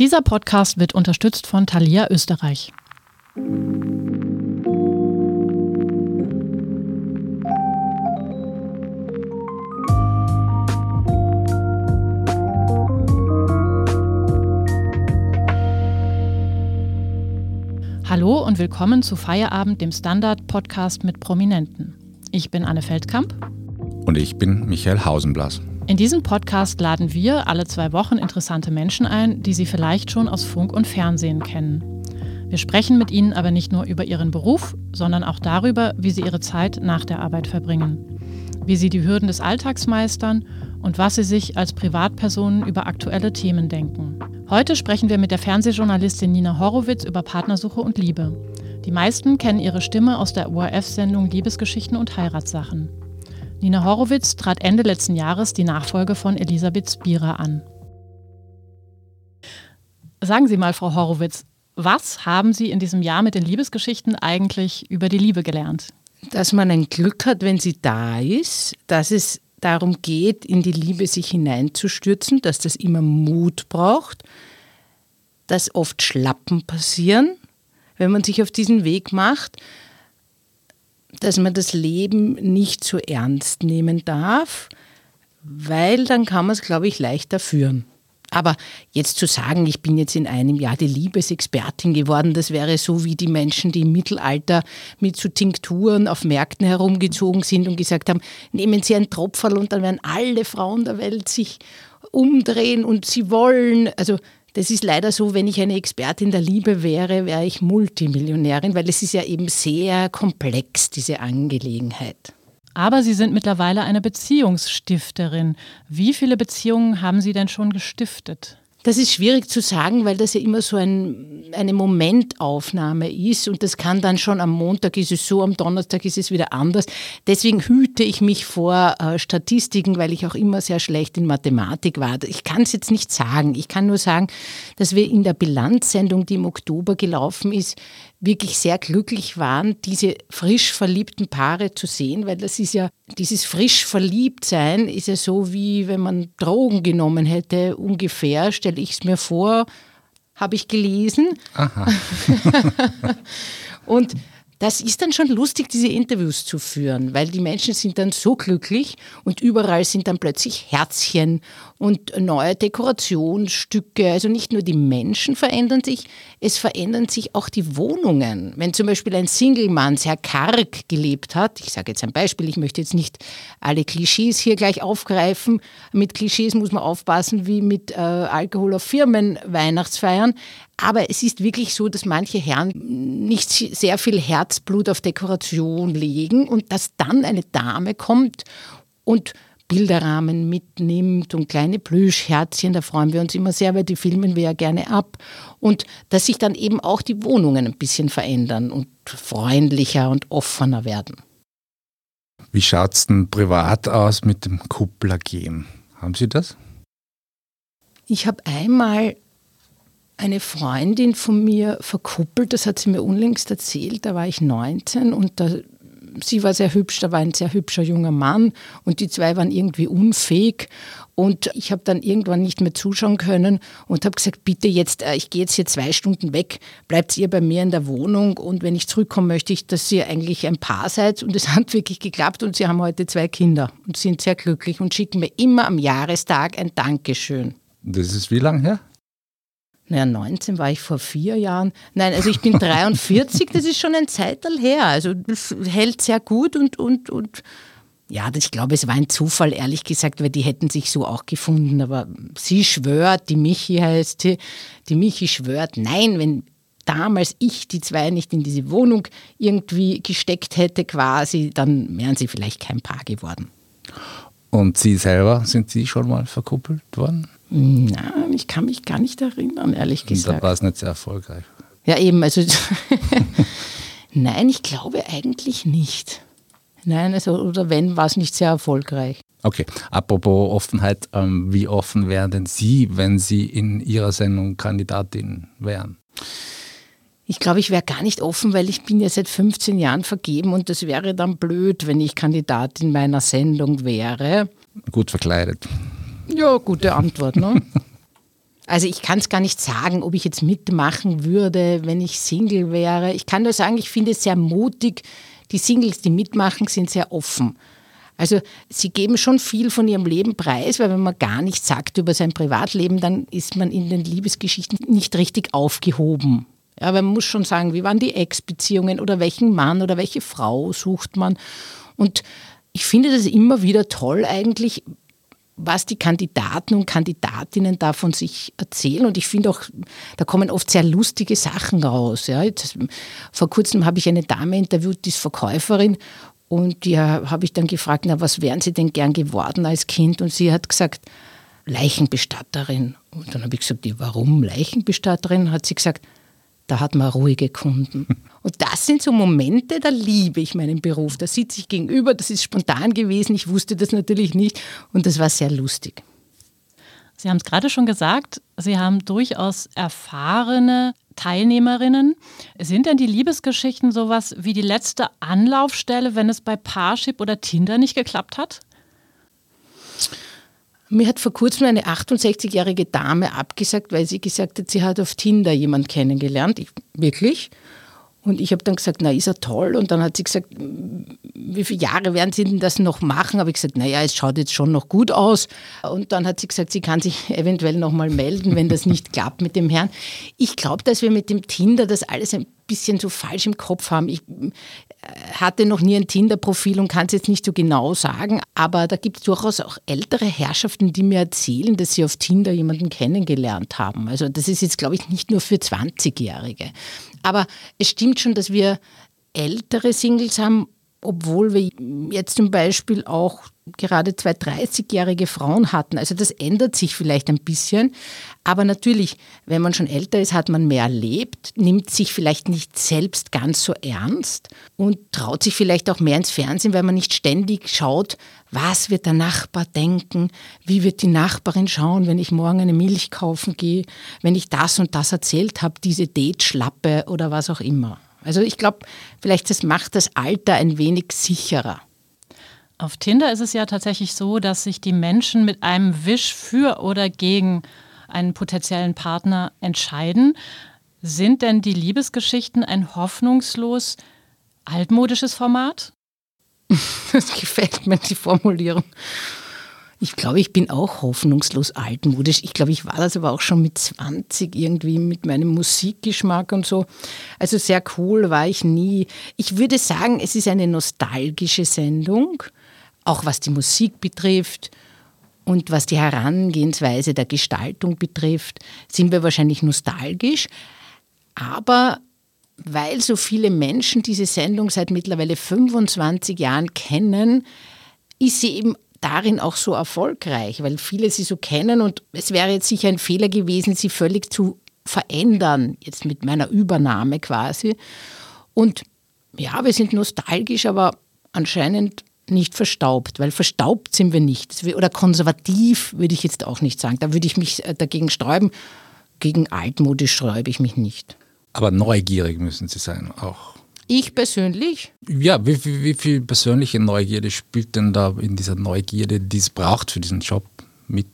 Dieser Podcast wird unterstützt von Thalia Österreich. Hallo und willkommen zu Feierabend, dem Standard-Podcast mit Prominenten. Ich bin Anne Feldkamp. Und ich bin Michael Hausenblas. In diesem Podcast laden wir alle zwei Wochen interessante Menschen ein, die Sie vielleicht schon aus Funk und Fernsehen kennen. Wir sprechen mit ihnen aber nicht nur über ihren Beruf, sondern auch darüber, wie sie ihre Zeit nach der Arbeit verbringen, wie sie die Hürden des Alltags meistern und was sie sich als Privatpersonen über aktuelle Themen denken. Heute sprechen wir mit der Fernsehjournalistin Nina Horowitz über Partnersuche und Liebe. Die meisten kennen ihre Stimme aus der ORF-Sendung Liebesgeschichten und Heiratssachen. Nina Horowitz trat Ende letzten Jahres die Nachfolge von Elisabeth Spira an. Sagen Sie mal, Frau Horowitz, was haben Sie in diesem Jahr mit den Liebesgeschichten eigentlich über die Liebe gelernt? Dass man ein Glück hat, wenn sie da ist, dass es darum geht, in die Liebe sich hineinzustürzen, dass das immer Mut braucht, dass oft Schlappen passieren, wenn man sich auf diesen Weg macht dass man das Leben nicht so ernst nehmen darf, weil dann kann man es, glaube ich, leichter führen. Aber jetzt zu sagen, ich bin jetzt in einem Jahr die Liebesexpertin geworden, das wäre so wie die Menschen, die im Mittelalter mit so Tinkturen auf Märkten herumgezogen sind und gesagt haben, nehmen Sie ein Tropferl und dann werden alle Frauen der Welt sich umdrehen und sie wollen. Also das ist leider so, wenn ich eine Expertin der Liebe wäre, wäre ich Multimillionärin, weil es ist ja eben sehr komplex, diese Angelegenheit. Aber Sie sind mittlerweile eine Beziehungsstifterin. Wie viele Beziehungen haben Sie denn schon gestiftet? Das ist schwierig zu sagen, weil das ja immer so ein, eine Momentaufnahme ist und das kann dann schon am Montag ist es so, am Donnerstag ist es wieder anders. Deswegen hüte ich mich vor äh, Statistiken, weil ich auch immer sehr schlecht in Mathematik war. Ich kann es jetzt nicht sagen. Ich kann nur sagen, dass wir in der Bilanzsendung, die im Oktober gelaufen ist, wirklich sehr glücklich waren, diese frisch verliebten Paare zu sehen, weil das ist ja, dieses frisch Verliebtsein ist ja so, wie wenn man Drogen genommen hätte, ungefähr, stelle ich es mir vor, habe ich gelesen. Aha. Und das ist dann schon lustig, diese Interviews zu führen, weil die Menschen sind dann so glücklich und überall sind dann plötzlich Herzchen und neue Dekorationsstücke. Also nicht nur die Menschen verändern sich, es verändern sich auch die Wohnungen. Wenn zum Beispiel ein Single-Mann sehr karg gelebt hat, ich sage jetzt ein Beispiel, ich möchte jetzt nicht alle Klischees hier gleich aufgreifen, mit Klischees muss man aufpassen wie mit äh, Alkohol auf Firmen Weihnachtsfeiern, aber es ist wirklich so, dass manche Herren nicht sehr viel Herzblut auf Dekoration legen und dass dann eine Dame kommt und Bilderrahmen mitnimmt und kleine Plüschherzchen, da freuen wir uns immer sehr, weil die filmen wir ja gerne ab. Und dass sich dann eben auch die Wohnungen ein bisschen verändern und freundlicher und offener werden. Wie schaut es denn privat aus mit dem Kupplergehen? Haben Sie das? Ich habe einmal eine Freundin von mir verkuppelt, das hat sie mir unlängst erzählt, da war ich 19 und da, sie war sehr hübsch, da war ein sehr hübscher junger Mann und die zwei waren irgendwie unfähig und ich habe dann irgendwann nicht mehr zuschauen können und habe gesagt, bitte jetzt, äh, ich gehe jetzt hier zwei Stunden weg, bleibt ihr bei mir in der Wohnung und wenn ich zurückkomme, möchte ich, dass ihr eigentlich ein Paar seid und es hat wirklich geklappt und sie haben heute zwei Kinder und sind sehr glücklich und schicken mir immer am Jahrestag ein Dankeschön. Das ist wie lange her? Naja, 19 war ich vor vier Jahren. Nein, also ich bin 43, das ist schon ein Zeitalter her. Also das hält sehr gut und, und, und ja, ich glaube, es war ein Zufall, ehrlich gesagt, weil die hätten sich so auch gefunden. Aber sie schwört, die Michi heißt sie, die Michi schwört, nein, wenn damals ich die zwei nicht in diese Wohnung irgendwie gesteckt hätte quasi, dann wären sie vielleicht kein Paar geworden. Und Sie selber, sind Sie schon mal verkuppelt worden? Nein, ich kann mich gar nicht erinnern, ehrlich gesagt. Da war es nicht sehr erfolgreich. Ja, eben, also nein, ich glaube eigentlich nicht. Nein, also, oder wenn, war es nicht sehr erfolgreich. Okay, apropos Offenheit, ähm, wie offen wären denn Sie, wenn Sie in Ihrer Sendung Kandidatin wären? Ich glaube, ich wäre gar nicht offen, weil ich bin ja seit 15 Jahren vergeben und das wäre dann blöd, wenn ich Kandidatin meiner Sendung wäre. Gut verkleidet. Ja, gute Antwort, ne? Also ich kann es gar nicht sagen, ob ich jetzt mitmachen würde, wenn ich Single wäre. Ich kann nur sagen, ich finde es sehr mutig. Die Singles, die mitmachen, sind sehr offen. Also sie geben schon viel von ihrem Leben preis, weil wenn man gar nichts sagt über sein Privatleben, dann ist man in den Liebesgeschichten nicht richtig aufgehoben. Ja, aber man muss schon sagen, wie waren die Ex-Beziehungen oder welchen Mann oder welche Frau sucht man. Und ich finde das immer wieder toll eigentlich, was die Kandidaten und Kandidatinnen da von sich erzählen. Und ich finde auch, da kommen oft sehr lustige Sachen raus. Ja. Jetzt, vor kurzem habe ich eine Dame interviewt, die ist Verkäuferin. Und die habe ich dann gefragt, na, was wären Sie denn gern geworden als Kind? Und sie hat gesagt, Leichenbestatterin. Und dann habe ich gesagt, warum Leichenbestatterin? Hat sie gesagt, da hat man ruhige Kunden. Und das sind so Momente, da liebe ich meinen Beruf. Da sitze ich gegenüber, das ist spontan gewesen, ich wusste das natürlich nicht und das war sehr lustig. Sie haben es gerade schon gesagt, Sie haben durchaus erfahrene Teilnehmerinnen. Sind denn die Liebesgeschichten sowas wie die letzte Anlaufstelle, wenn es bei Parship oder Tinder nicht geklappt hat? Mir hat vor kurzem eine 68-jährige Dame abgesagt, weil sie gesagt hat, sie hat auf Tinder jemanden kennengelernt. Ich, wirklich? Und ich habe dann gesagt, na, ist er toll? Und dann hat sie gesagt, wie viele Jahre werden Sie denn das noch machen? Habe ich gesagt, naja, es schaut jetzt schon noch gut aus. Und dann hat sie gesagt, sie kann sich eventuell nochmal melden, wenn das nicht klappt mit dem Herrn. Ich glaube, dass wir mit dem Tinder das alles ein bisschen so falsch im Kopf haben. Ich äh, hatte noch nie ein Tinder-Profil und kann es jetzt nicht so genau sagen, aber da gibt es durchaus auch ältere Herrschaften, die mir erzählen, dass sie auf Tinder jemanden kennengelernt haben. Also das ist jetzt, glaube ich, nicht nur für 20-Jährige. Aber es stimmt schon, dass wir ältere Singles haben, obwohl wir jetzt zum Beispiel auch gerade zwei 30-jährige Frauen hatten. Also das ändert sich vielleicht ein bisschen. Aber natürlich, wenn man schon älter ist, hat man mehr erlebt, nimmt sich vielleicht nicht selbst ganz so ernst und traut sich vielleicht auch mehr ins Fernsehen, weil man nicht ständig schaut, was wird der Nachbar denken, wie wird die Nachbarin schauen, wenn ich morgen eine Milch kaufen gehe, wenn ich das und das erzählt habe, diese Date-Schlappe oder was auch immer. Also ich glaube, vielleicht das macht das Alter ein wenig sicherer. Auf Tinder ist es ja tatsächlich so, dass sich die Menschen mit einem Wisch für oder gegen einen potenziellen Partner entscheiden. Sind denn die Liebesgeschichten ein hoffnungslos altmodisches Format? Das gefällt mir, die Formulierung. Ich glaube, ich bin auch hoffnungslos altmodisch. Ich glaube, ich war das aber auch schon mit 20 irgendwie mit meinem Musikgeschmack und so. Also sehr cool war ich nie. Ich würde sagen, es ist eine nostalgische Sendung, auch was die Musik betrifft. Und was die Herangehensweise der Gestaltung betrifft, sind wir wahrscheinlich nostalgisch. Aber weil so viele Menschen diese Sendung seit mittlerweile 25 Jahren kennen, ist sie eben darin auch so erfolgreich, weil viele sie so kennen und es wäre jetzt sicher ein Fehler gewesen, sie völlig zu verändern, jetzt mit meiner Übernahme quasi. Und ja, wir sind nostalgisch, aber anscheinend nicht verstaubt, weil verstaubt sind wir nicht. Oder konservativ würde ich jetzt auch nicht sagen. Da würde ich mich äh, dagegen sträuben. Gegen altmodisch sträube ich mich nicht. Aber neugierig müssen Sie sein auch. Ich persönlich? Ja, wie, wie, wie viel persönliche Neugierde spielt denn da in dieser Neugierde, die es braucht für diesen Job mit?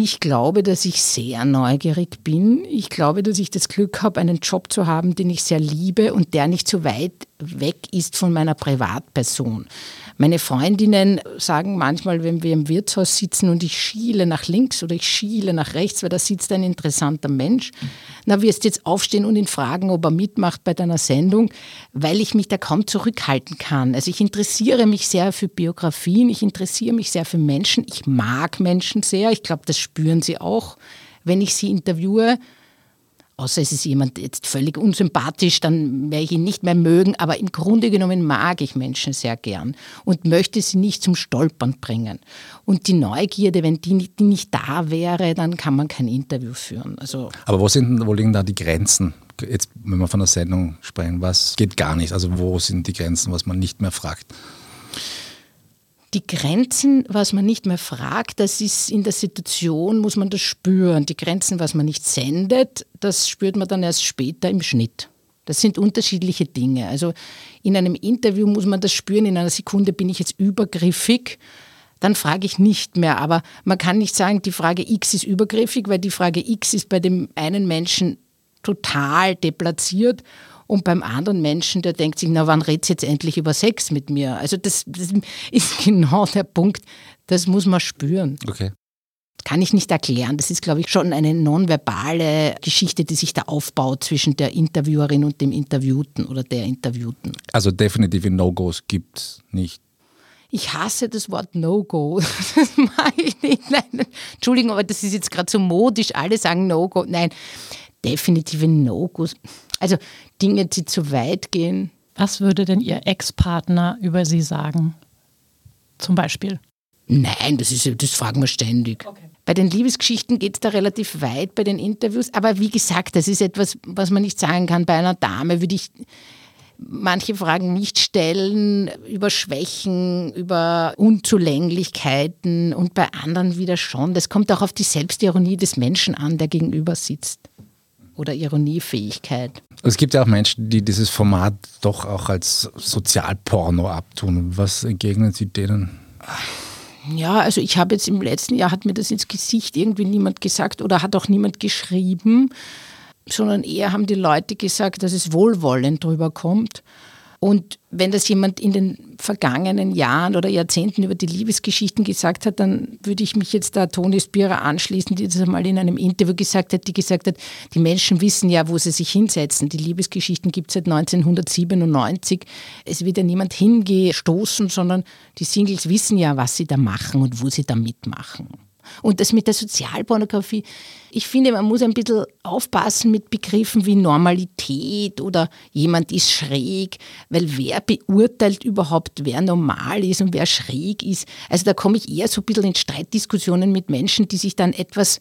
Ich glaube, dass ich sehr neugierig bin. Ich glaube, dass ich das Glück habe, einen Job zu haben, den ich sehr liebe und der nicht so weit weg ist von meiner Privatperson. Meine Freundinnen sagen manchmal, wenn wir im Wirtshaus sitzen und ich schiele nach links oder ich schiele nach rechts, weil da sitzt ein interessanter Mensch, na wirst du jetzt aufstehen und ihn fragen, ob er mitmacht bei deiner Sendung, weil ich mich da kaum zurückhalten kann. Also ich interessiere mich sehr für Biografien, ich interessiere mich sehr für Menschen, ich mag Menschen sehr, ich glaube, das spüren sie auch, wenn ich sie interviewe außer es ist jemand jetzt völlig unsympathisch, dann werde ich ihn nicht mehr mögen. Aber im Grunde genommen mag ich Menschen sehr gern und möchte sie nicht zum Stolpern bringen. Und die Neugierde, wenn die, die nicht da wäre, dann kann man kein Interview führen. Also Aber wo, sind, wo liegen da die Grenzen? Jetzt, wenn wir von der Sendung sprechen, was geht gar nicht? Also wo sind die Grenzen, was man nicht mehr fragt? Die Grenzen, was man nicht mehr fragt, das ist in der Situation, muss man das spüren. Die Grenzen, was man nicht sendet, das spürt man dann erst später im Schnitt. Das sind unterschiedliche Dinge. Also in einem Interview muss man das spüren, in einer Sekunde bin ich jetzt übergriffig. dann frage ich nicht mehr. Aber man kann nicht sagen, die Frage X ist übergriffig, weil die Frage X ist bei dem einen Menschen total deplatziert und beim anderen Menschen, der denkt sich, na wann redst jetzt endlich über Sex mit mir? Also das, das ist genau der Punkt, das muss man spüren. Okay. Kann ich nicht erklären. Das ist, glaube ich, schon eine nonverbale Geschichte, die sich da aufbaut zwischen der Interviewerin und dem Interviewten oder der Interviewten. Also definitive No-Gos gibt es nicht. Ich hasse das Wort No-Go. Das mag ich nicht. Nein, Entschuldigung, aber das ist jetzt gerade so modisch. Alle sagen No-Go. Nein, definitive No-Gos. Also Dinge, die zu weit gehen. Was würde denn Ihr Ex-Partner über Sie sagen? Zum Beispiel? Nein, das, ist, das fragen wir ständig. Okay. Bei den Liebesgeschichten geht es da relativ weit bei den Interviews. Aber wie gesagt, das ist etwas, was man nicht sagen kann. Bei einer Dame würde ich manche Fragen nicht stellen über Schwächen, über Unzulänglichkeiten und bei anderen wieder schon. Das kommt auch auf die Selbstironie des Menschen an, der gegenüber sitzt oder Ironiefähigkeit. Es gibt ja auch Menschen, die dieses Format doch auch als Sozialporno abtun. Was entgegnen Sie denen? Ja, also ich habe jetzt im letzten Jahr, hat mir das ins Gesicht irgendwie niemand gesagt oder hat auch niemand geschrieben, sondern eher haben die Leute gesagt, dass es wohlwollend drüber kommt. Und wenn das jemand in den vergangenen Jahren oder Jahrzehnten über die Liebesgeschichten gesagt hat, dann würde ich mich jetzt da Toni Spira anschließen, die das einmal in einem Interview gesagt hat, die gesagt hat, die Menschen wissen ja, wo sie sich hinsetzen. Die Liebesgeschichten gibt es seit 1997. Es wird ja niemand hingestoßen, sondern die Singles wissen ja, was sie da machen und wo sie da mitmachen. Und das mit der Sozialpornografie, ich finde, man muss ein bisschen aufpassen mit Begriffen wie Normalität oder jemand ist schräg, weil wer beurteilt überhaupt, wer normal ist und wer schräg ist? Also da komme ich eher so ein bisschen in Streitdiskussionen mit Menschen, die sich dann etwas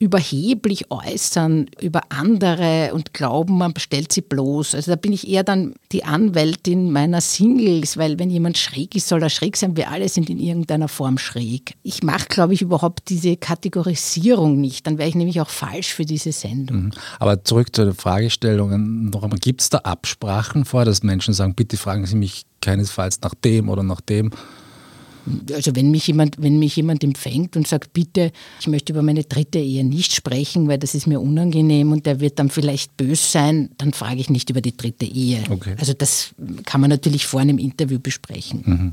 überheblich äußern über andere und glauben, man stellt sie bloß. Also da bin ich eher dann die Anwältin meiner Singles, weil wenn jemand schräg ist, soll er schräg sein. Wir alle sind in irgendeiner Form schräg. Ich mache, glaube ich, überhaupt diese Kategorisierung nicht. Dann wäre ich nämlich auch falsch für diese Sendung. Mhm. Aber zurück zu den Fragestellungen noch einmal. Gibt es da Absprachen vor, dass Menschen sagen, bitte fragen Sie mich keinesfalls nach dem oder nach dem? Also wenn mich jemand, wenn mich jemand empfängt und sagt, bitte, ich möchte über meine dritte Ehe nicht sprechen, weil das ist mir unangenehm und der wird dann vielleicht bös sein, dann frage ich nicht über die dritte Ehe. Okay. Also das kann man natürlich vor einem Interview besprechen. Mhm.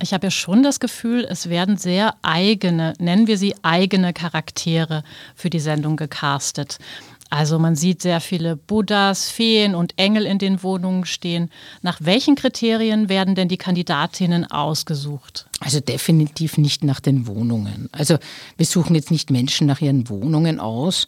Ich habe ja schon das Gefühl, es werden sehr eigene, nennen wir sie eigene Charaktere für die Sendung gecastet. Also man sieht sehr viele Buddhas, Feen und Engel in den Wohnungen stehen. Nach welchen Kriterien werden denn die Kandidatinnen ausgesucht? Also definitiv nicht nach den Wohnungen. Also wir suchen jetzt nicht Menschen nach ihren Wohnungen aus.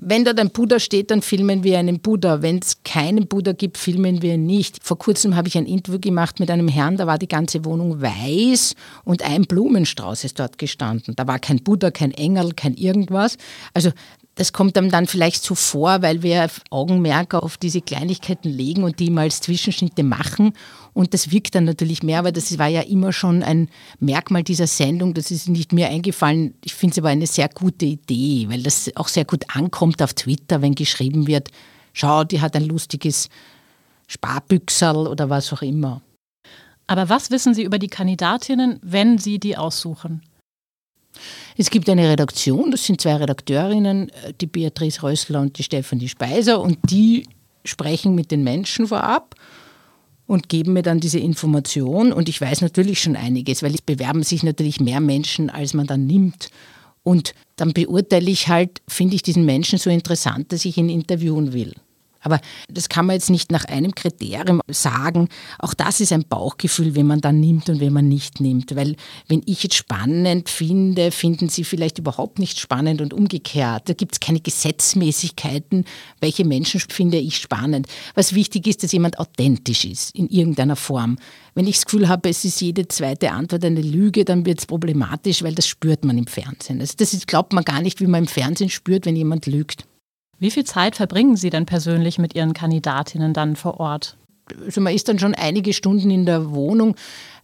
Wenn dort ein Buddha steht, dann filmen wir einen Buddha. Wenn es keinen Buddha gibt, filmen wir ihn nicht. Vor kurzem habe ich ein Interview gemacht mit einem Herrn, da war die ganze Wohnung weiß und ein Blumenstrauß ist dort gestanden. Da war kein Buddha, kein Engel, kein irgendwas. Also das kommt einem dann vielleicht so vor, weil wir Augenmerk auf diese Kleinigkeiten legen und die mal als Zwischenschnitte machen. Und das wirkt dann natürlich mehr, aber das war ja immer schon ein Merkmal dieser Sendung. Das ist nicht mir eingefallen. Ich finde es aber eine sehr gute Idee, weil das auch sehr gut ankommt auf Twitter, wenn geschrieben wird, schau, die hat ein lustiges Sparbüchsel oder was auch immer. Aber was wissen Sie über die Kandidatinnen, wenn Sie die aussuchen? Es gibt eine Redaktion, das sind zwei Redakteurinnen, äh, die Beatrice Rössler und die Stefanie Speiser, und die sprechen mit den Menschen vorab und geben mir dann diese Information. Und ich weiß natürlich schon einiges, weil es bewerben sich natürlich mehr Menschen, als man dann nimmt. Und dann beurteile ich halt, finde ich diesen Menschen so interessant, dass ich ihn interviewen will. Aber das kann man jetzt nicht nach einem Kriterium sagen. Auch das ist ein Bauchgefühl, wenn man dann nimmt und wenn man nicht nimmt. Weil wenn ich jetzt spannend finde, finden Sie vielleicht überhaupt nicht spannend und umgekehrt. Da gibt es keine Gesetzmäßigkeiten, welche Menschen finde ich spannend. Was wichtig ist, dass jemand authentisch ist in irgendeiner Form. Wenn ich das Gefühl habe, es ist jede zweite Antwort eine Lüge, dann wird es problematisch, weil das spürt man im Fernsehen. Also das ist, glaubt man gar nicht, wie man im Fernsehen spürt, wenn jemand lügt. Wie viel Zeit verbringen Sie denn persönlich mit Ihren Kandidatinnen dann vor Ort? Also man ist dann schon einige Stunden in der Wohnung,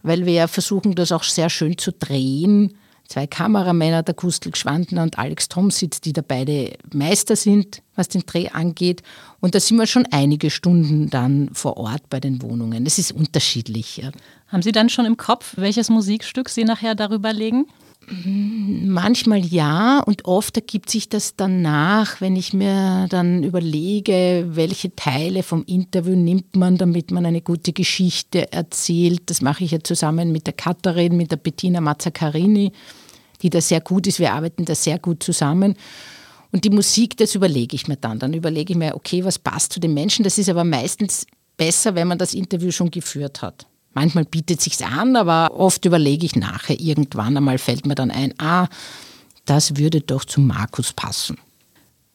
weil wir ja versuchen, das auch sehr schön zu drehen. Zwei Kameramänner, der Kustel Gschwandner und Alex Tomsitz, die da beide Meister sind, was den Dreh angeht. Und da sind wir schon einige Stunden dann vor Ort bei den Wohnungen. Es ist unterschiedlich. Ja. Haben Sie dann schon im Kopf, welches Musikstück Sie nachher darüber legen? Manchmal ja und oft ergibt sich das danach, wenn ich mir dann überlege, welche Teile vom Interview nimmt man, damit man eine gute Geschichte erzählt. Das mache ich ja zusammen mit der Katharin, mit der Bettina Mazzacarini, die da sehr gut ist. Wir arbeiten da sehr gut zusammen. Und die Musik, das überlege ich mir dann. Dann überlege ich mir, okay, was passt zu den Menschen. Das ist aber meistens besser, wenn man das Interview schon geführt hat. Manchmal bietet sich's an, aber oft überlege ich nachher irgendwann einmal fällt mir dann ein, ah, das würde doch zu Markus passen.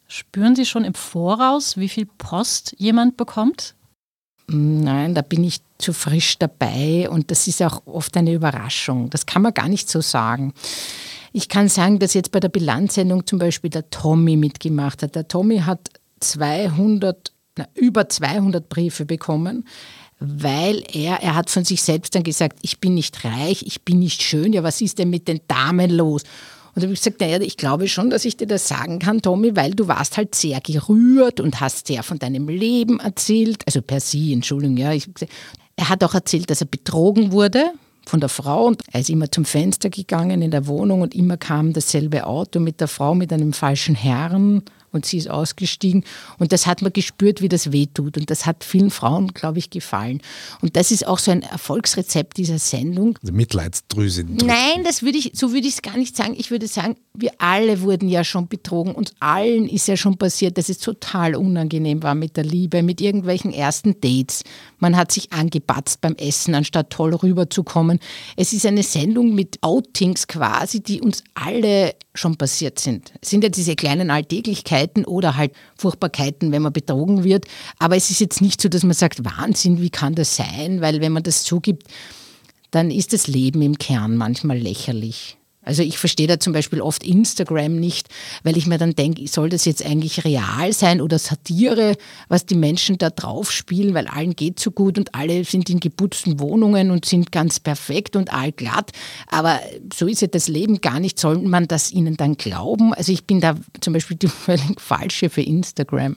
Spüren Sie schon im Voraus, wie viel Post jemand bekommt? Nein, da bin ich zu frisch dabei und das ist auch oft eine Überraschung. Das kann man gar nicht so sagen. Ich kann sagen, dass jetzt bei der Bilanzsendung zum Beispiel der Tommy mitgemacht hat. Der Tommy hat 200, na, über 200 Briefe bekommen weil er, er hat von sich selbst dann gesagt, ich bin nicht reich, ich bin nicht schön, ja, was ist denn mit den Damen los? Und da habe ich gesagt, naja, ich glaube schon, dass ich dir das sagen kann, Tommy, weil du warst halt sehr gerührt und hast sehr von deinem Leben erzählt, also per sie, Entschuldigung, ja. Ich, er hat auch erzählt, dass er betrogen wurde von der Frau und er ist immer zum Fenster gegangen in der Wohnung und immer kam dasselbe Auto mit der Frau mit einem falschen Herrn und sie ist ausgestiegen. Und das hat man gespürt, wie das wehtut. Und das hat vielen Frauen, glaube ich, gefallen. Und das ist auch so ein Erfolgsrezept dieser Sendung. Also Mitleidsdrüse. Nein, das würde ich, so würde ich es gar nicht sagen. Ich würde sagen, wir alle wurden ja schon betrogen. Uns allen ist ja schon passiert, dass es total unangenehm war mit der Liebe, mit irgendwelchen ersten Dates. Man hat sich angebatzt beim Essen, anstatt toll rüberzukommen. Es ist eine Sendung mit Outings quasi, die uns alle schon passiert sind. Es sind ja diese kleinen Alltäglichkeiten oder halt Furchtbarkeiten, wenn man betrogen wird. Aber es ist jetzt nicht so, dass man sagt, Wahnsinn, wie kann das sein? Weil wenn man das zugibt, dann ist das Leben im Kern manchmal lächerlich. Also ich verstehe da zum Beispiel oft Instagram nicht, weil ich mir dann denke, soll das jetzt eigentlich real sein oder Satire, was die Menschen da drauf spielen, weil allen geht so gut und alle sind in geputzten Wohnungen und sind ganz perfekt und allglatt. Aber so ist ja das Leben gar nicht. Soll man das ihnen dann glauben? Also ich bin da zum Beispiel die völlig falsche für Instagram.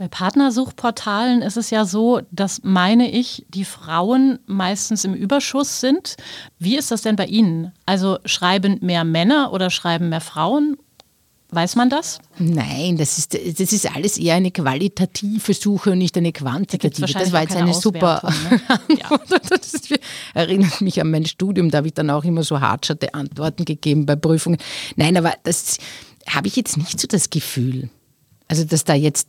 Bei Partnersuchportalen ist es ja so, dass, meine ich, die Frauen meistens im Überschuss sind. Wie ist das denn bei Ihnen? Also schreiben mehr Männer oder schreiben mehr Frauen? Weiß man das? Nein, das ist, das ist alles eher eine qualitative Suche und nicht eine quantitative. Da das war jetzt eine super ne? ja. das erinnert mich an mein Studium, da habe ich dann auch immer so hartscherte Antworten gegeben bei Prüfungen. Nein, aber das habe ich jetzt nicht so das Gefühl. Also, dass da jetzt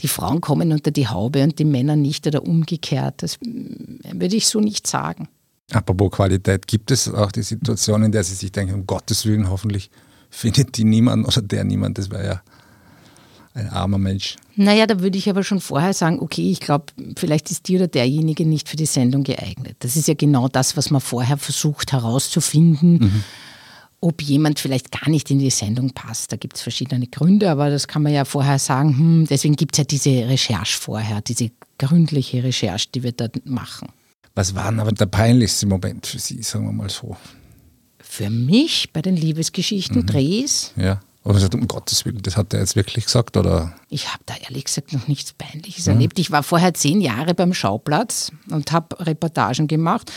die Frauen kommen unter die Haube und die Männer nicht oder umgekehrt. Das mm, würde ich so nicht sagen. Apropos Qualität, gibt es auch die Situation, in der Sie sich denken, um Gottes Willen, hoffentlich findet die niemand oder der niemand, das wäre ja ein armer Mensch. Naja, da würde ich aber schon vorher sagen, okay, ich glaube, vielleicht ist die oder derjenige nicht für die Sendung geeignet. Das ist ja genau das, was man vorher versucht herauszufinden. Mhm ob jemand vielleicht gar nicht in die Sendung passt. Da gibt es verschiedene Gründe, aber das kann man ja vorher sagen. Hm, deswegen gibt es ja diese Recherche vorher, diese gründliche Recherche, die wir da machen. Was war denn aber der peinlichste Moment für Sie, sagen wir mal so? Für mich bei den Liebesgeschichten, mhm. Drehs? Ja. Oder gesagt, um Gottes Willen, das hat er jetzt wirklich gesagt? Oder? Ich habe da ehrlich gesagt noch nichts Peinliches mhm. erlebt. Ich war vorher zehn Jahre beim Schauplatz und habe Reportagen gemacht.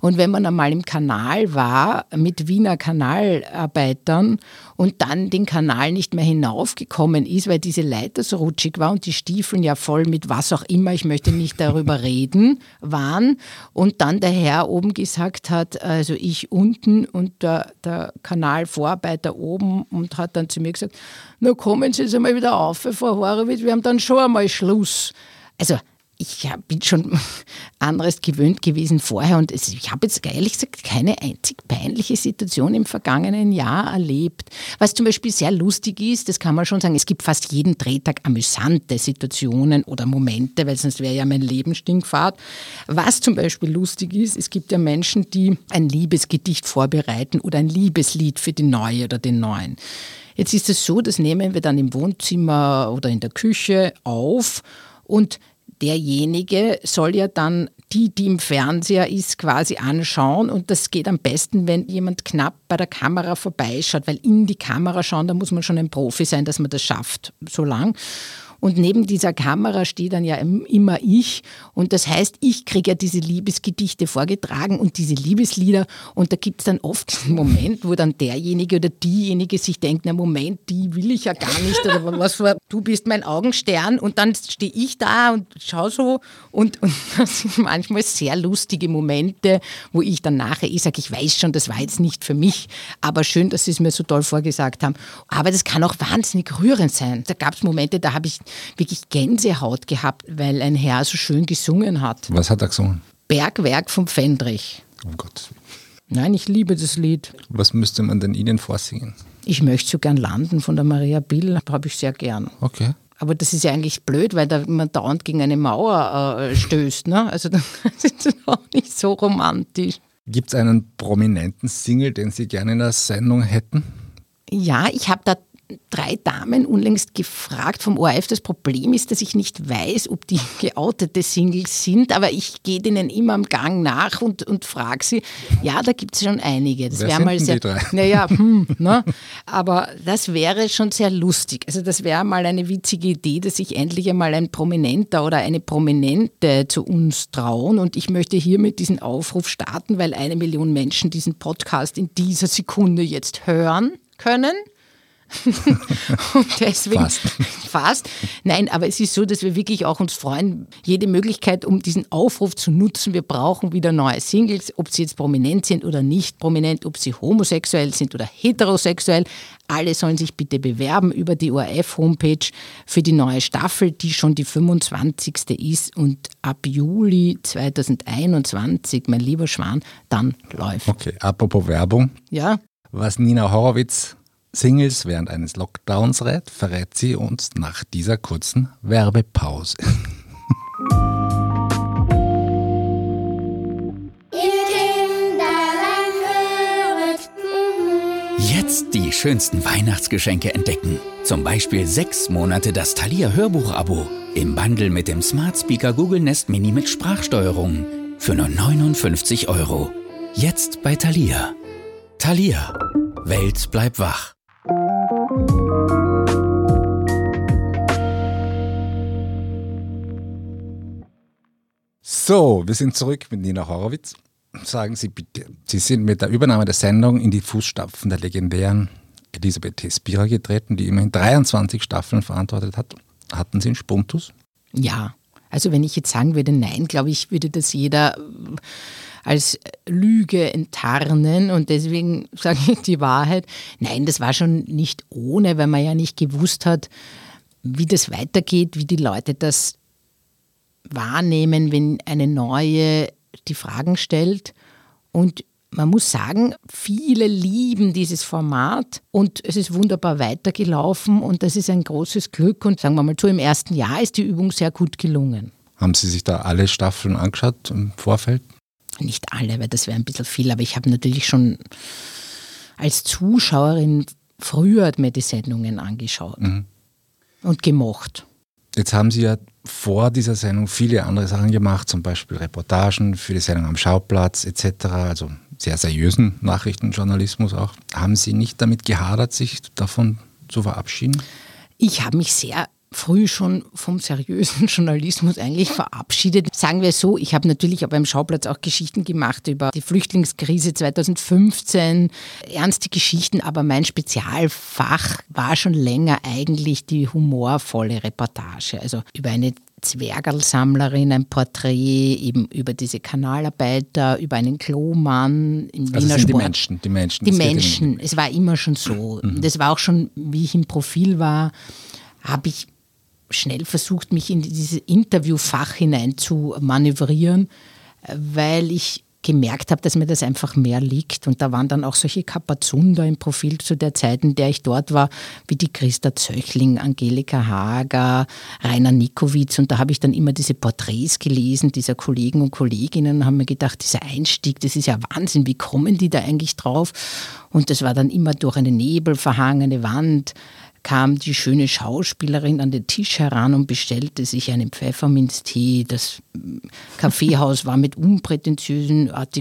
Und wenn man einmal im Kanal war mit Wiener Kanalarbeitern und dann den Kanal nicht mehr hinaufgekommen ist, weil diese Leiter so rutschig war und die Stiefeln ja voll mit was auch immer, ich möchte nicht darüber reden, waren und dann der Herr oben gesagt hat, also ich unten und der, der Kanalvorarbeiter oben und hat dann zu mir gesagt, na kommen Sie jetzt einmal wieder auf, Frau Horowitz, wir haben dann schon einmal Schluss. Also ich bin schon anderes gewöhnt gewesen vorher und ich habe jetzt ehrlich gesagt keine einzig peinliche Situation im vergangenen Jahr erlebt. Was zum Beispiel sehr lustig ist, das kann man schon sagen, es gibt fast jeden Drehtag amüsante Situationen oder Momente, weil sonst wäre ja mein Leben Stinkfahrt. Was zum Beispiel lustig ist, es gibt ja Menschen, die ein Liebesgedicht vorbereiten oder ein Liebeslied für die Neue oder den Neuen. Jetzt ist es so, das nehmen wir dann im Wohnzimmer oder in der Küche auf und derjenige soll ja dann die, die im Fernseher ist, quasi anschauen. Und das geht am besten, wenn jemand knapp bei der Kamera vorbeischaut, weil in die Kamera schauen, da muss man schon ein Profi sein, dass man das schafft, so lang. Und neben dieser Kamera steht dann ja immer ich. Und das heißt, ich kriege ja diese Liebesgedichte vorgetragen und diese Liebeslieder. Und da gibt es dann oft einen Moment, wo dann derjenige oder diejenige sich denkt, na Moment, die will ich ja gar nicht. Oder was für, du bist mein Augenstern. Und dann stehe ich da und schaue so. Und, und das sind manchmal sehr lustige Momente, wo ich dann nachher ich sage, ich weiß schon, das war jetzt nicht für mich. Aber schön, dass Sie es mir so toll vorgesagt haben. Aber das kann auch wahnsinnig rührend sein. Da gab es Momente, da habe ich wirklich Gänsehaut gehabt, weil ein Herr so schön gesungen hat. Was hat er gesungen? Bergwerk vom Fendrich. Gottes Willen. Nein, ich liebe das Lied. Was müsste man denn Ihnen vorsingen? Ich möchte so gern landen von der Maria Bill, habe ich sehr gern. Okay. Aber das ist ja eigentlich blöd, weil da man dauernd gegen eine Mauer äh, stößt. Ne? Also das ist auch nicht so romantisch. Gibt es einen prominenten Single, den Sie gerne in der Sendung hätten? Ja, ich habe da drei Damen unlängst gefragt vom ORF. Das Problem ist, dass ich nicht weiß, ob die geoutete Singles sind, aber ich gehe denen immer am Gang nach und, und frage sie. Ja, da gibt es schon einige. Das wäre mal sehr. Naja, hm, ne? aber das wäre schon sehr lustig. Also, das wäre mal eine witzige Idee, dass sich endlich einmal ein Prominenter oder eine Prominente zu uns trauen. Und ich möchte hiermit diesen Aufruf starten, weil eine Million Menschen diesen Podcast in dieser Sekunde jetzt hören können. und deswegen fast. fast. Nein, aber es ist so, dass wir wirklich auch uns freuen, jede Möglichkeit, um diesen Aufruf zu nutzen. Wir brauchen wieder neue Singles, ob sie jetzt prominent sind oder nicht prominent, ob sie homosexuell sind oder heterosexuell. Alle sollen sich bitte bewerben über die ORF-Homepage für die neue Staffel, die schon die 25. ist und ab Juli 2021, mein lieber Schwan, dann läuft. Okay, apropos Werbung. Ja. Was Nina Horowitz Singles während eines Lockdowns rät, verrät sie uns nach dieser kurzen Werbepause. Jetzt die schönsten Weihnachtsgeschenke entdecken. Zum Beispiel sechs Monate das Thalia Hörbuch-Abo. Im Bundle mit dem Smart Speaker Google Nest Mini mit Sprachsteuerung. Für nur 59 Euro. Jetzt bei Thalia. Thalia. Welt bleibt wach. So, wir sind zurück mit Nina Horowitz. Sagen Sie bitte, Sie sind mit der Übernahme der Sendung in die Fußstapfen der legendären Elisabeth T. Spira getreten, die immerhin 23 Staffeln verantwortet hat. Hatten Sie einen Spuntus? Ja, also wenn ich jetzt sagen würde, nein, glaube ich, würde das jeder als Lüge enttarnen und deswegen sage ich die Wahrheit. Nein, das war schon nicht ohne, weil man ja nicht gewusst hat, wie das weitergeht, wie die Leute das wahrnehmen, wenn eine neue die Fragen stellt. Und man muss sagen, viele lieben dieses Format und es ist wunderbar weitergelaufen und das ist ein großes Glück. Und sagen wir mal so, im ersten Jahr ist die Übung sehr gut gelungen. Haben Sie sich da alle Staffeln angeschaut im Vorfeld? Nicht alle, weil das wäre ein bisschen viel, aber ich habe natürlich schon als Zuschauerin früher mir die Sendungen angeschaut mhm. und gemocht. Jetzt haben Sie ja vor dieser Sendung viele andere Sachen gemacht, zum Beispiel Reportagen für die Sendung am Schauplatz etc., also sehr seriösen Nachrichtenjournalismus auch. Haben Sie nicht damit gehadert, sich davon zu verabschieden? Ich habe mich sehr früh schon vom seriösen Journalismus eigentlich verabschiedet. Sagen wir so, ich habe natürlich auch beim Schauplatz auch Geschichten gemacht über die Flüchtlingskrise 2015, ernste Geschichten, aber mein Spezialfach war schon länger eigentlich die humorvolle Reportage, also über eine Zwergerlsammlerin, ein Porträt eben über diese Kanalarbeiter, über einen Klomann im also Wiener sind. Die Menschen, die Menschen. Die Menschen, es war immer schon so. Mhm. Das war auch schon, wie ich im Profil war, habe ich schnell versucht, mich in dieses Interviewfach hinein zu manövrieren, weil ich gemerkt habe, dass mir das einfach mehr liegt. Und da waren dann auch solche Kapazunder im Profil zu der Zeit, in der ich dort war, wie die Christa Zöchling, Angelika Hager, Rainer Nikowitz. Und da habe ich dann immer diese Porträts gelesen, dieser Kollegen und Kolleginnen, und habe mir gedacht, dieser Einstieg, das ist ja Wahnsinn, wie kommen die da eigentlich drauf? Und das war dann immer durch eine nebelverhangene Wand kam die schöne Schauspielerin an den Tisch heran und bestellte sich einen Pfefferminztee. Das Kaffeehaus war mit unprätentiösen Art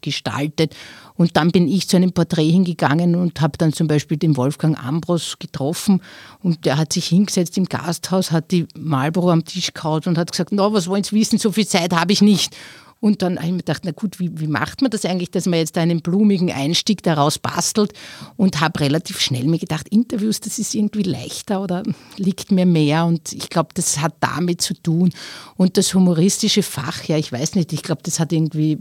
gestaltet. Und dann bin ich zu einem Porträt hingegangen und habe dann zum Beispiel den Wolfgang Ambros getroffen. Und der hat sich hingesetzt im Gasthaus, hat die Marlboro am Tisch kaut und hat gesagt, na, was wollen Sie wissen, so viel Zeit habe ich nicht. Und dann habe ich mir gedacht, na gut, wie, wie macht man das eigentlich, dass man jetzt einen blumigen Einstieg daraus bastelt? Und habe relativ schnell mir gedacht, Interviews, das ist irgendwie leichter oder liegt mir mehr. Und ich glaube, das hat damit zu tun. Und das humoristische Fach, ja, ich weiß nicht, ich glaube, das hat irgendwie,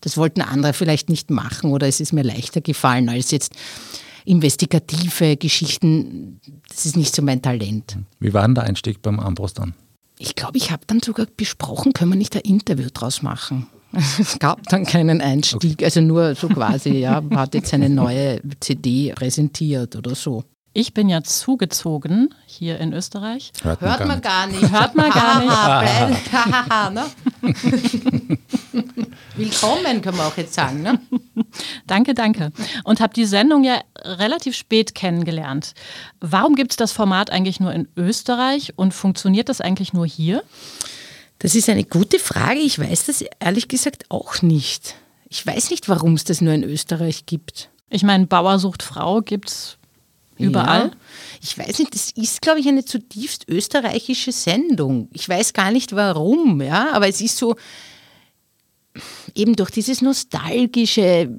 das wollten andere vielleicht nicht machen oder es ist mir leichter gefallen als jetzt investigative Geschichten. Das ist nicht so mein Talent. Wie war denn der Einstieg beim Ambros dann? Ich glaube, ich habe dann sogar besprochen, können wir nicht ein Interview draus machen. Es gab dann keinen Einstieg, okay. also nur so quasi, ja, hat jetzt eine neue CD präsentiert oder so. Ich bin ja zugezogen hier in Österreich. Hört man, Hört man gar nicht. Hört man gar nicht. ne? Willkommen, kann man auch jetzt sagen. Ne? danke, danke. Und habe die Sendung ja relativ spät kennengelernt. Warum gibt es das Format eigentlich nur in Österreich und funktioniert das eigentlich nur hier? Das ist eine gute Frage. Ich weiß das ehrlich gesagt auch nicht. Ich weiß nicht, warum es das nur in Österreich gibt. Ich meine, Bauer sucht Frau gibt es Überall? Ja. Ich weiß nicht, das ist, glaube ich, eine zutiefst österreichische Sendung. Ich weiß gar nicht warum, ja, aber es ist so eben durch dieses nostalgische,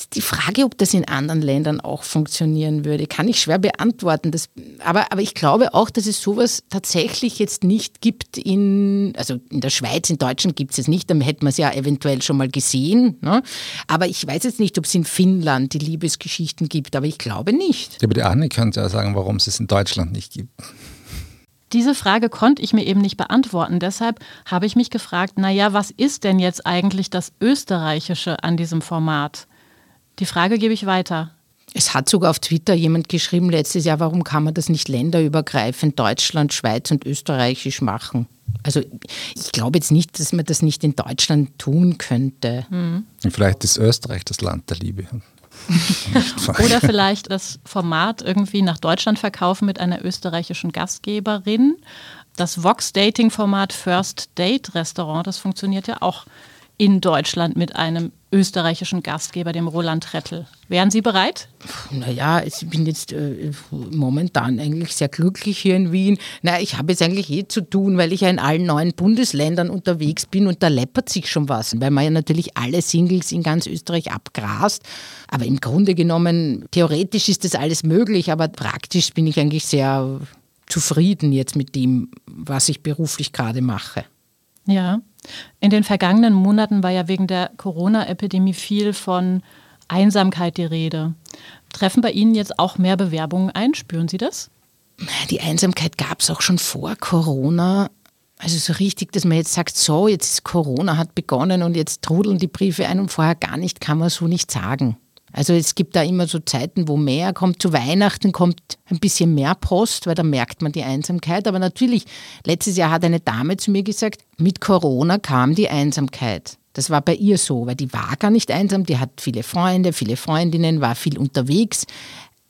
ist die Frage, ob das in anderen Ländern auch funktionieren würde, kann ich schwer beantworten. Das, aber, aber ich glaube auch, dass es sowas tatsächlich jetzt nicht gibt in, also in der Schweiz, in Deutschland gibt es es nicht, dann hätte man es ja eventuell schon mal gesehen. Ne? Aber ich weiß jetzt nicht, ob es in Finnland die Liebesgeschichten gibt, aber ich glaube nicht. Ja, aber die Anne könnte ja sagen, warum es es in Deutschland nicht gibt. Diese Frage konnte ich mir eben nicht beantworten. Deshalb habe ich mich gefragt, naja, was ist denn jetzt eigentlich das Österreichische an diesem Format? Die Frage gebe ich weiter. Es hat sogar auf Twitter jemand geschrieben letztes Jahr, warum kann man das nicht länderübergreifend Deutschland, Schweiz und Österreichisch machen? Also ich glaube jetzt nicht, dass man das nicht in Deutschland tun könnte. Mhm. Vielleicht ist Österreich das Land der Liebe. Oder vielleicht das Format irgendwie nach Deutschland verkaufen mit einer österreichischen Gastgeberin. Das Vox-Dating-Format First Date Restaurant, das funktioniert ja auch in Deutschland mit einem österreichischen Gastgeber, dem Roland Rettel. Wären Sie bereit? Naja, ich bin jetzt äh, momentan eigentlich sehr glücklich hier in Wien. Na, ich habe jetzt eigentlich eh zu tun, weil ich ja in allen neuen Bundesländern unterwegs bin und da läppert sich schon was, weil man ja natürlich alle Singles in ganz Österreich abgrast. Aber im Grunde genommen, theoretisch ist das alles möglich, aber praktisch bin ich eigentlich sehr zufrieden jetzt mit dem, was ich beruflich gerade mache. Ja, in den vergangenen Monaten war ja wegen der Corona-Epidemie viel von Einsamkeit die Rede. Treffen bei Ihnen jetzt auch mehr Bewerbungen ein? Spüren Sie das? Die Einsamkeit gab es auch schon vor Corona. Also so richtig, dass man jetzt sagt, so, jetzt ist Corona hat begonnen und jetzt trudeln die Briefe ein und vorher gar nicht, kann man so nicht sagen. Also es gibt da immer so Zeiten, wo mehr kommt. Zu Weihnachten kommt ein bisschen mehr Post, weil da merkt man die Einsamkeit. Aber natürlich, letztes Jahr hat eine Dame zu mir gesagt, mit Corona kam die Einsamkeit. Das war bei ihr so, weil die war gar nicht einsam, die hat viele Freunde, viele Freundinnen, war viel unterwegs.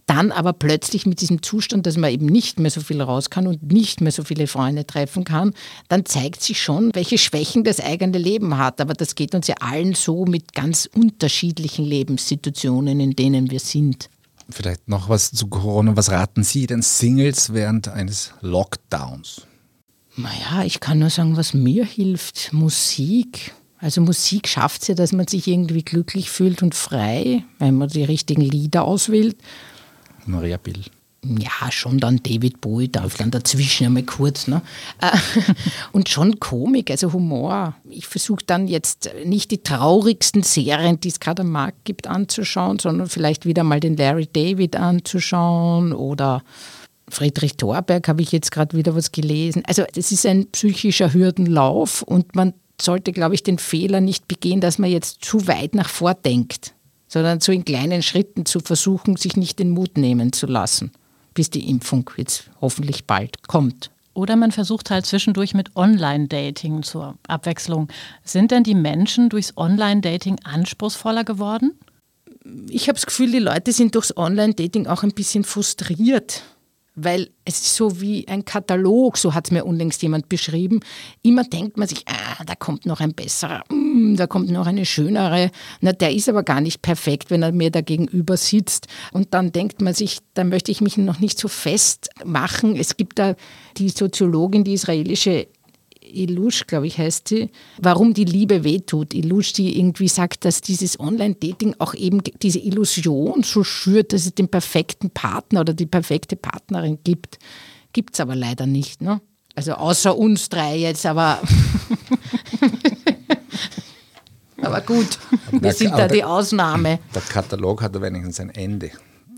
Dann aber plötzlich mit diesem Zustand, dass man eben nicht mehr so viel raus kann und nicht mehr so viele Freunde treffen kann, dann zeigt sich schon, welche Schwächen das eigene Leben hat. Aber das geht uns ja allen so mit ganz unterschiedlichen Lebenssituationen, in denen wir sind. Vielleicht noch was zu Corona. Was raten Sie den Singles während eines Lockdowns? Naja, ich kann nur sagen, was mir hilft. Musik. Also Musik schafft es ja, dass man sich irgendwie glücklich fühlt und frei, wenn man die richtigen Lieder auswählt. Maria Bill. Ja, schon dann David Bowie darf dann dazwischen einmal kurz. Ne? Äh, und schon Komik, also Humor. Ich versuche dann jetzt nicht die traurigsten Serien, die es gerade am Markt gibt, anzuschauen, sondern vielleicht wieder mal den Larry David anzuschauen oder Friedrich Thorberg habe ich jetzt gerade wieder was gelesen. Also das ist ein psychischer Hürdenlauf und man sollte, glaube ich, den Fehler nicht begehen, dass man jetzt zu weit nach vordenkt sondern so in kleinen Schritten zu versuchen, sich nicht den Mut nehmen zu lassen, bis die Impfung jetzt hoffentlich bald kommt. Oder man versucht halt zwischendurch mit Online-Dating zur Abwechslung. Sind denn die Menschen durchs Online-Dating anspruchsvoller geworden? Ich habe das Gefühl, die Leute sind durchs Online-Dating auch ein bisschen frustriert. Weil es ist so wie ein Katalog, so hat es mir unlängst jemand beschrieben. Immer denkt man sich, ah, da kommt noch ein besserer, mm, da kommt noch eine schönere. Na, der ist aber gar nicht perfekt, wenn er mir da gegenüber sitzt. Und dann denkt man sich, da möchte ich mich noch nicht so festmachen. Es gibt da die Soziologin, die israelische Ilush, glaube ich, heißt sie, warum die Liebe wehtut. Ilush, die irgendwie sagt, dass dieses Online-Dating auch eben diese Illusion so schürt, dass es den perfekten Partner oder die perfekte Partnerin gibt. Gibt es aber leider nicht. Ne? Also außer uns drei jetzt, aber. aber gut, wir sind da die Ausnahme. Der Katalog hat wenigstens ein Ende.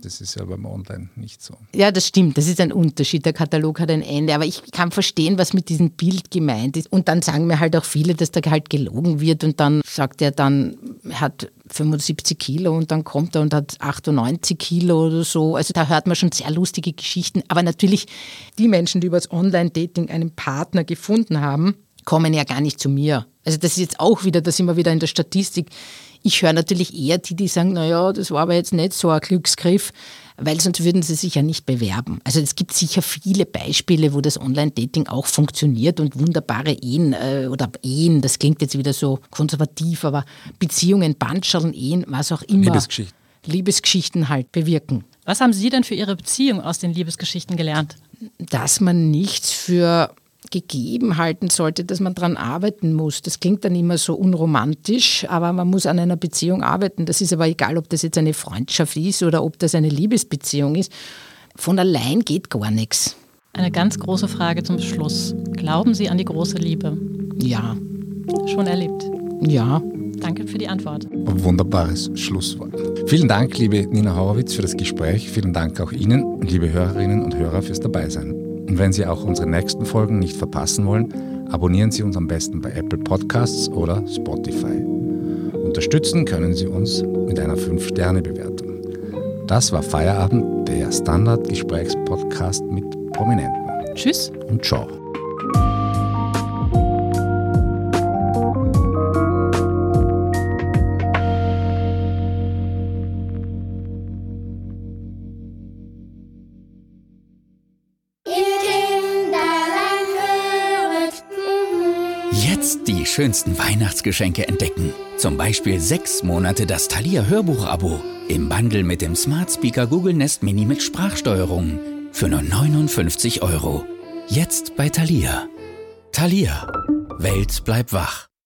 Das ist ja beim Online nicht so. Ja, das stimmt. Das ist ein Unterschied. Der Katalog hat ein Ende. Aber ich kann verstehen, was mit diesem Bild gemeint ist. Und dann sagen mir halt auch viele, dass da halt gelogen wird. Und dann sagt er dann, er hat 75 Kilo und dann kommt er und hat 98 Kilo oder so. Also da hört man schon sehr lustige Geschichten. Aber natürlich, die Menschen, die über das Online-Dating einen Partner gefunden haben, kommen ja gar nicht zu mir. Also das ist jetzt auch wieder, da sind wir wieder in der Statistik ich höre natürlich eher die, die sagen, naja, das war aber jetzt nicht so ein Glücksgriff, weil sonst würden sie sich ja nicht bewerben. Also es gibt sicher viele Beispiele, wo das Online-Dating auch funktioniert und wunderbare Ehen äh, oder Ehen, das klingt jetzt wieder so konservativ, aber Beziehungen, Bandschalen, Ehen, was auch immer. Liebesgeschichten. Liebesgeschichten halt bewirken. Was haben Sie denn für Ihre Beziehung aus den Liebesgeschichten gelernt? Dass man nichts für gegeben halten sollte, dass man daran arbeiten muss. Das klingt dann immer so unromantisch, aber man muss an einer Beziehung arbeiten. Das ist aber egal, ob das jetzt eine Freundschaft ist oder ob das eine Liebesbeziehung ist. Von allein geht gar nichts. Eine ganz große Frage zum Schluss. Glauben Sie an die große Liebe? Ja. Schon erlebt? Ja. Danke für die Antwort. Wunderbares Schlusswort. Vielen Dank, liebe Nina Horowitz, für das Gespräch. Vielen Dank auch Ihnen, liebe Hörerinnen und Hörer, fürs Dabeisein. Und wenn Sie auch unsere nächsten Folgen nicht verpassen wollen, abonnieren Sie uns am besten bei Apple Podcasts oder Spotify. Unterstützen können Sie uns mit einer 5-Sterne-Bewertung. Das war Feierabend, der Standard-Gesprächspodcast mit Prominenten. Tschüss und ciao. Schönsten Weihnachtsgeschenke entdecken. Zum Beispiel sechs Monate das Thalia Hörbuch-Abo im Bundle mit dem Smart Speaker Google Nest Mini mit Sprachsteuerung für nur 59 Euro. Jetzt bei Thalia. Thalia. Welt bleibt wach.